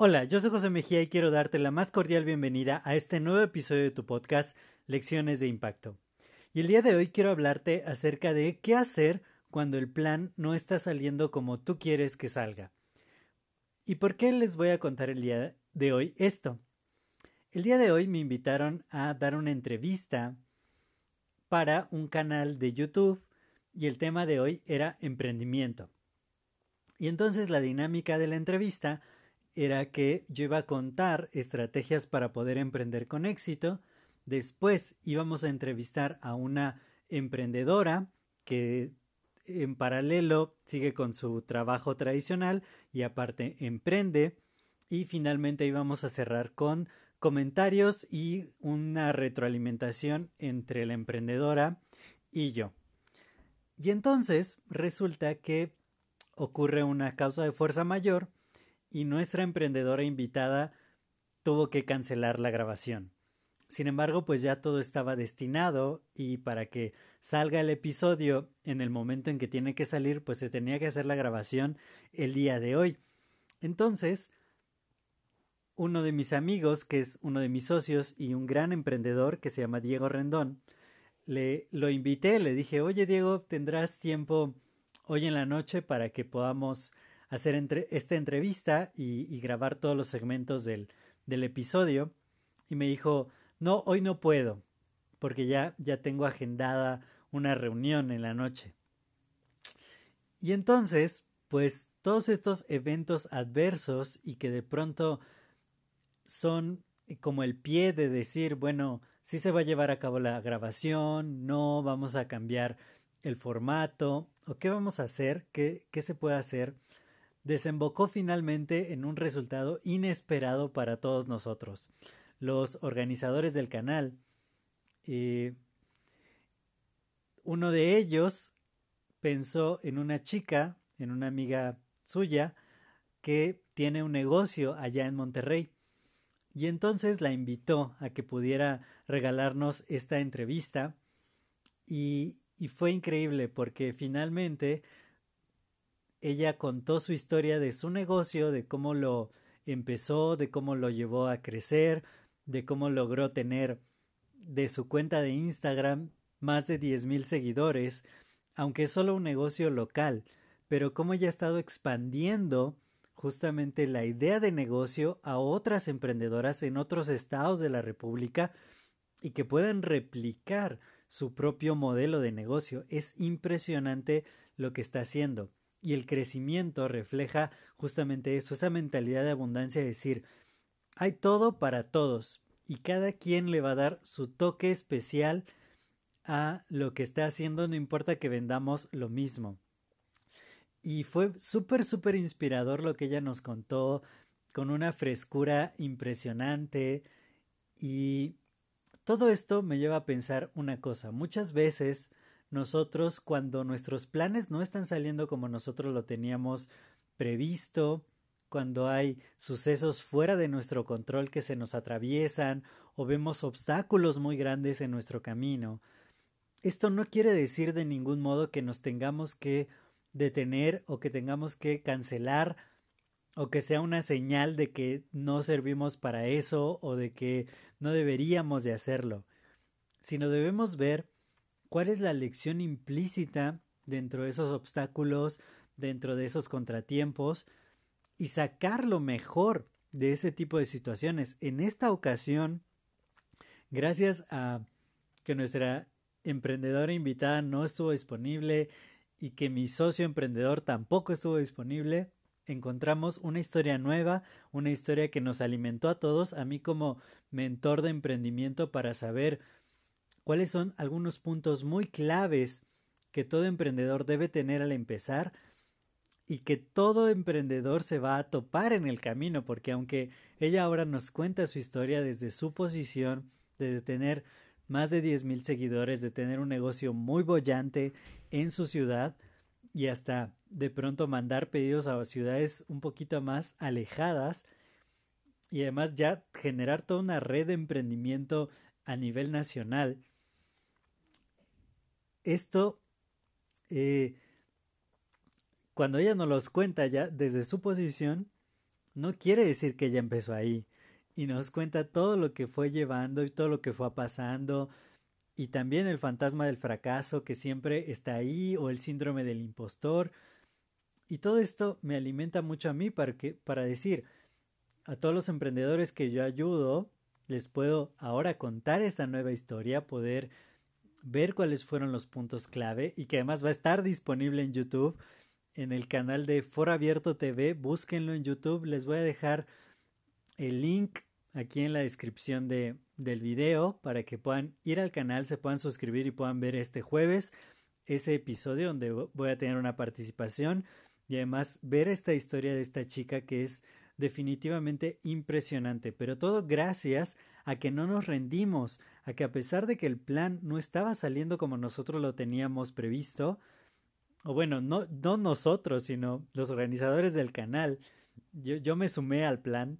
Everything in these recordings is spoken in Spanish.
Hola, yo soy José Mejía y quiero darte la más cordial bienvenida a este nuevo episodio de tu podcast Lecciones de Impacto. Y el día de hoy quiero hablarte acerca de qué hacer cuando el plan no está saliendo como tú quieres que salga. ¿Y por qué les voy a contar el día de hoy esto? El día de hoy me invitaron a dar una entrevista para un canal de YouTube y el tema de hoy era emprendimiento. Y entonces la dinámica de la entrevista era que yo iba a contar estrategias para poder emprender con éxito. Después íbamos a entrevistar a una emprendedora que en paralelo sigue con su trabajo tradicional y aparte emprende. Y finalmente íbamos a cerrar con comentarios y una retroalimentación entre la emprendedora y yo. Y entonces resulta que ocurre una causa de fuerza mayor y nuestra emprendedora invitada tuvo que cancelar la grabación. Sin embargo, pues ya todo estaba destinado y para que salga el episodio en el momento en que tiene que salir, pues se tenía que hacer la grabación el día de hoy. Entonces, uno de mis amigos, que es uno de mis socios y un gran emprendedor que se llama Diego Rendón, le lo invité, le dije, oye Diego, ¿tendrás tiempo hoy en la noche para que podamos hacer esta entrevista y, grabar todos los segmentos del, episodio. Y me dijo, no, hoy no puedo, porque ya, ya tengo agendada una reunión en la noche. Y entonces, pues todos estos eventos adversos y que de pronto son como el pie de decir, bueno, si se va a llevar a cabo la grabación, no, vamos a cambiar el formato, o qué vamos a hacer, qué, qué se puede hacer desembocó finalmente en un resultado inesperado para todos nosotros. Los organizadores del canal, eh, uno de ellos pensó en una chica, en una amiga suya, que tiene un negocio allá en Monterrey. Y entonces la invitó a que pudiera regalarnos esta entrevista. Y, y fue increíble porque finalmente ella contó su historia de su negocio, de cómo lo empezó, de cómo lo llevó a crecer, de cómo logró tener de su cuenta de Instagram más de diez mil seguidores, aunque es solo un negocio local, pero cómo ella ha estado expandiendo justamente la idea de negocio a otras emprendedoras en otros estados de la República y que puedan replicar su propio modelo de negocio. Es impresionante lo que está haciendo. Y el crecimiento refleja justamente eso, esa mentalidad de abundancia, de decir, hay todo para todos y cada quien le va a dar su toque especial a lo que está haciendo, no importa que vendamos lo mismo. Y fue súper, súper inspirador lo que ella nos contó, con una frescura impresionante. Y todo esto me lleva a pensar una cosa. Muchas veces nosotros cuando nuestros planes no están saliendo como nosotros lo teníamos previsto, cuando hay sucesos fuera de nuestro control que se nos atraviesan o vemos obstáculos muy grandes en nuestro camino. Esto no quiere decir de ningún modo que nos tengamos que detener o que tengamos que cancelar o que sea una señal de que no servimos para eso o de que no deberíamos de hacerlo, sino debemos ver cuál es la lección implícita dentro de esos obstáculos, dentro de esos contratiempos y sacar lo mejor de ese tipo de situaciones. En esta ocasión, gracias a que nuestra emprendedora invitada no estuvo disponible y que mi socio emprendedor tampoco estuvo disponible, encontramos una historia nueva, una historia que nos alimentó a todos, a mí como mentor de emprendimiento para saber cuáles son algunos puntos muy claves que todo emprendedor debe tener al empezar y que todo emprendedor se va a topar en el camino, porque aunque ella ahora nos cuenta su historia desde su posición, de tener más de 10.000 seguidores, de tener un negocio muy bollante en su ciudad y hasta de pronto mandar pedidos a ciudades un poquito más alejadas y además ya generar toda una red de emprendimiento a nivel nacional. Esto eh, cuando ella nos los cuenta ya desde su posición, no quiere decir que ella empezó ahí. Y nos cuenta todo lo que fue llevando y todo lo que fue pasando. Y también el fantasma del fracaso que siempre está ahí o el síndrome del impostor. Y todo esto me alimenta mucho a mí para, que, para decir a todos los emprendedores que yo ayudo, les puedo ahora contar esta nueva historia, poder ver cuáles fueron los puntos clave y que además va a estar disponible en YouTube en el canal de Foro Abierto TV. Búsquenlo en YouTube. Les voy a dejar el link aquí en la descripción de, del video para que puedan ir al canal, se puedan suscribir y puedan ver este jueves ese episodio donde voy a tener una participación y además ver esta historia de esta chica que es definitivamente impresionante, pero todo gracias a que no nos rendimos, a que a pesar de que el plan no estaba saliendo como nosotros lo teníamos previsto, o bueno, no, no nosotros, sino los organizadores del canal, yo, yo me sumé al plan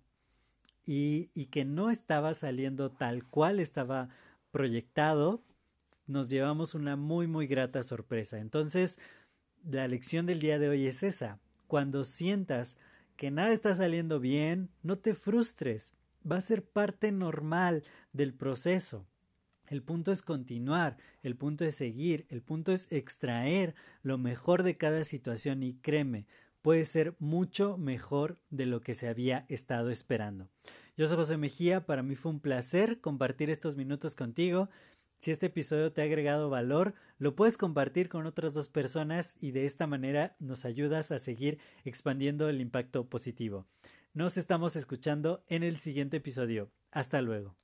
y, y que no estaba saliendo tal cual estaba proyectado, nos llevamos una muy, muy grata sorpresa. Entonces, la lección del día de hoy es esa. Cuando sientas que nada está saliendo bien, no te frustres. Va a ser parte normal del proceso. El punto es continuar, el punto es seguir, el punto es extraer lo mejor de cada situación y créeme, puede ser mucho mejor de lo que se había estado esperando. Yo soy José Mejía, para mí fue un placer compartir estos minutos contigo. Si este episodio te ha agregado valor, lo puedes compartir con otras dos personas y de esta manera nos ayudas a seguir expandiendo el impacto positivo. Nos estamos escuchando en el siguiente episodio. Hasta luego.